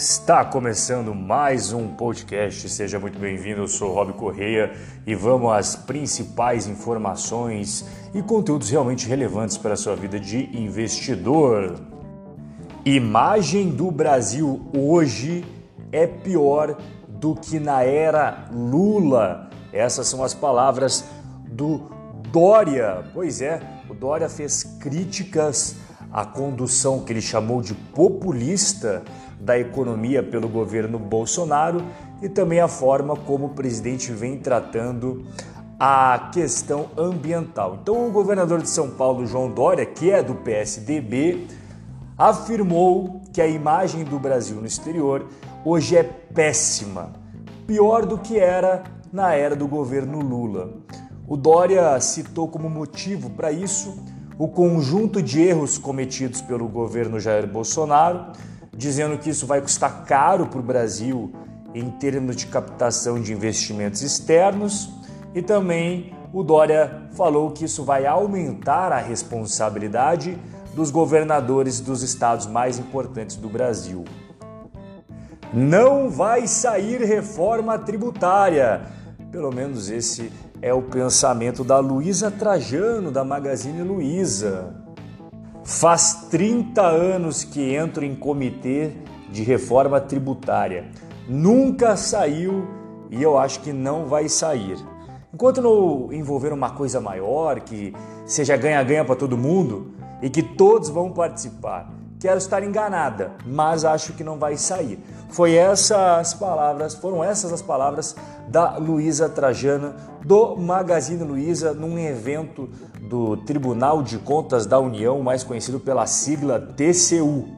Está começando mais um podcast, seja muito bem-vindo. Eu sou Rob Correia e vamos às principais informações e conteúdos realmente relevantes para a sua vida de investidor. Imagem do Brasil hoje é pior do que na era Lula. Essas são as palavras do Dória. Pois é, o Dória fez críticas à condução que ele chamou de populista da economia pelo governo Bolsonaro e também a forma como o presidente vem tratando a questão ambiental. Então, o governador de São Paulo, João Dória, que é do PSDB, afirmou que a imagem do Brasil no exterior hoje é péssima, pior do que era na era do governo Lula. O Dória citou como motivo para isso o conjunto de erros cometidos pelo governo Jair Bolsonaro dizendo que isso vai custar caro para o Brasil em termos de captação de investimentos externos e também o Dória falou que isso vai aumentar a responsabilidade dos governadores dos estados mais importantes do Brasil. Não vai sair reforma tributária. Pelo menos esse é o pensamento da Luísa Trajano, da Magazine Luiza. Faz 30 anos que entro em comitê de reforma tributária. Nunca saiu e eu acho que não vai sair. Enquanto não envolver uma coisa maior, que seja ganha-ganha para todo mundo e que todos vão participar, quero estar enganada, mas acho que não vai sair. Foi essas palavras, foram essas as palavras da Luísa Trajana do Magazine Luiza num evento do Tribunal de Contas da União, mais conhecido pela sigla TCU.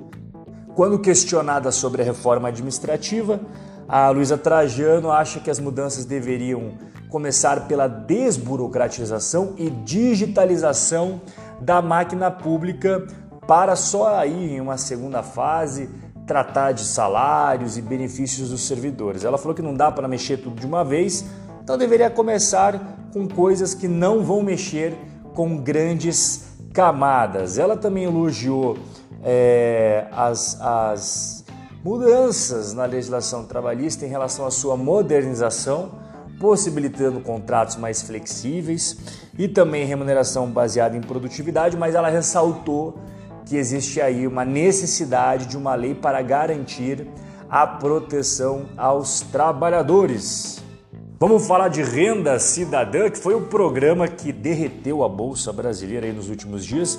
Quando questionada sobre a reforma administrativa, a Luísa Trajano acha que as mudanças deveriam começar pela desburocratização e digitalização da máquina pública para só aí em uma segunda fase tratar de salários e benefícios dos servidores. Ela falou que não dá para mexer tudo de uma vez, então deveria começar com coisas que não vão mexer com grandes camadas. Ela também elogiou é, as, as mudanças na legislação trabalhista em relação à sua modernização, possibilitando contratos mais flexíveis e também remuneração baseada em produtividade, mas ela ressaltou que existe aí uma necessidade de uma lei para garantir a proteção aos trabalhadores. Vamos falar de renda cidadã, que foi o programa que derreteu a bolsa brasileira aí nos últimos dias,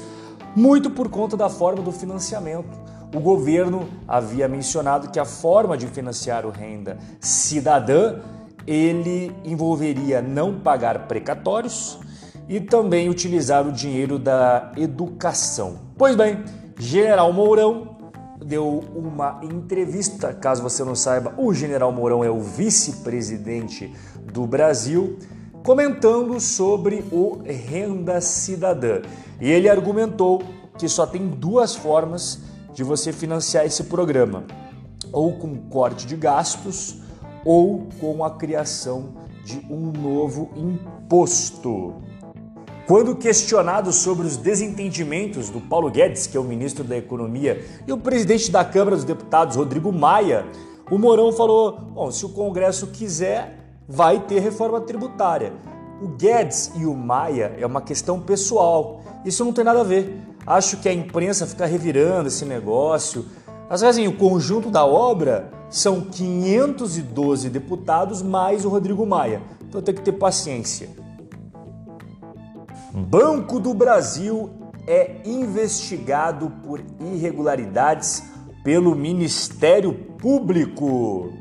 muito por conta da forma do financiamento. O governo havia mencionado que a forma de financiar o renda cidadã ele envolveria não pagar precatórios e também utilizar o dinheiro da educação. Pois bem, General Mourão deu uma entrevista, caso você não saiba, o General Mourão é o vice-presidente do Brasil, comentando sobre o Renda Cidadã. E ele argumentou que só tem duas formas de você financiar esse programa: ou com corte de gastos ou com a criação de um novo imposto. Quando questionado sobre os desentendimentos do Paulo Guedes, que é o ministro da Economia, e o presidente da Câmara dos Deputados, Rodrigo Maia, o Mourão falou: bom, se o Congresso quiser, vai ter reforma tributária. O Guedes e o Maia é uma questão pessoal. Isso não tem nada a ver. Acho que a imprensa fica revirando esse negócio. Às vezes, o conjunto da obra são 512 deputados mais o Rodrigo Maia. Então tem que ter paciência. Banco do Brasil é investigado por irregularidades pelo Ministério Público.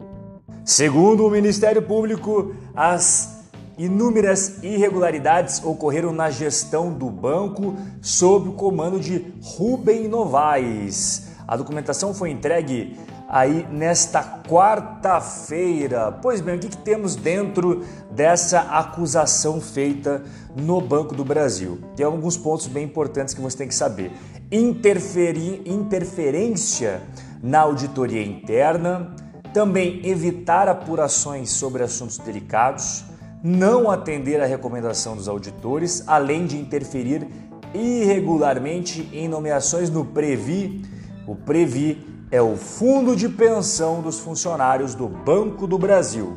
Segundo o Ministério Público, as inúmeras irregularidades ocorreram na gestão do banco sob o comando de Rubem Novaes. A documentação foi entregue aí nesta quarta-feira. Pois bem, o que, que, temos dentro dessa acusação feita no Banco do Brasil? Tem alguns pontos bem importantes que você tem que saber. Interferi interferência na auditoria interna, também evitar apurações sobre assuntos delicados, não atender à recomendação dos auditores, além de interferir irregularmente em nomeações no Previ. O Previ é o Fundo de Pensão dos Funcionários do Banco do Brasil.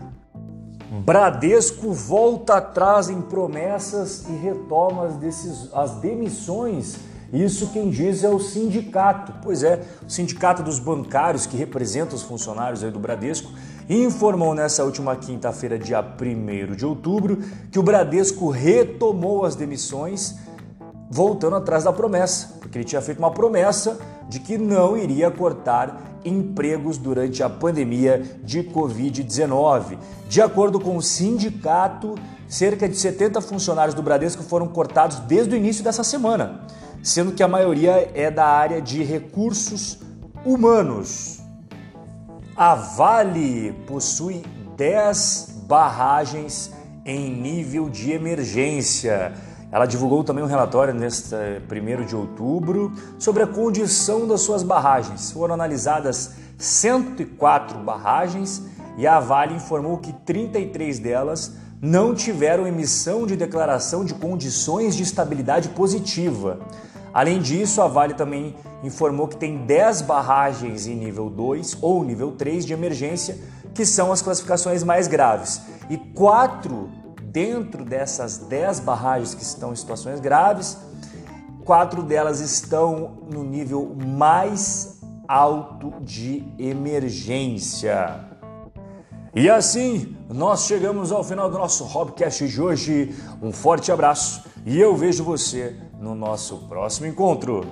Bradesco volta atrás em promessas e retoma as, as demissões. Isso quem diz é o sindicato. Pois é, o sindicato dos bancários que representa os funcionários do Bradesco informou nessa última quinta-feira, dia 1 de outubro, que o Bradesco retomou as demissões, voltando atrás da promessa, porque ele tinha feito uma promessa de que não iria cortar empregos durante a pandemia de Covid-19. De acordo com o sindicato, cerca de 70 funcionários do Bradesco foram cortados desde o início dessa semana, sendo que a maioria é da área de recursos humanos. A Vale possui 10 barragens em nível de emergência. Ela divulgou também um relatório neste 1 de outubro sobre a condição das suas barragens. Foram analisadas 104 barragens e a Vale informou que 33 delas não tiveram emissão de declaração de condições de estabilidade positiva. Além disso, a Vale também informou que tem 10 barragens em nível 2 ou nível 3 de emergência, que são as classificações mais graves, e quatro dentro dessas 10 barragens que estão em situações graves, quatro delas estão no nível mais alto de emergência. E assim, nós chegamos ao final do nosso Hobcast de hoje. Um forte abraço e eu vejo você no nosso próximo encontro.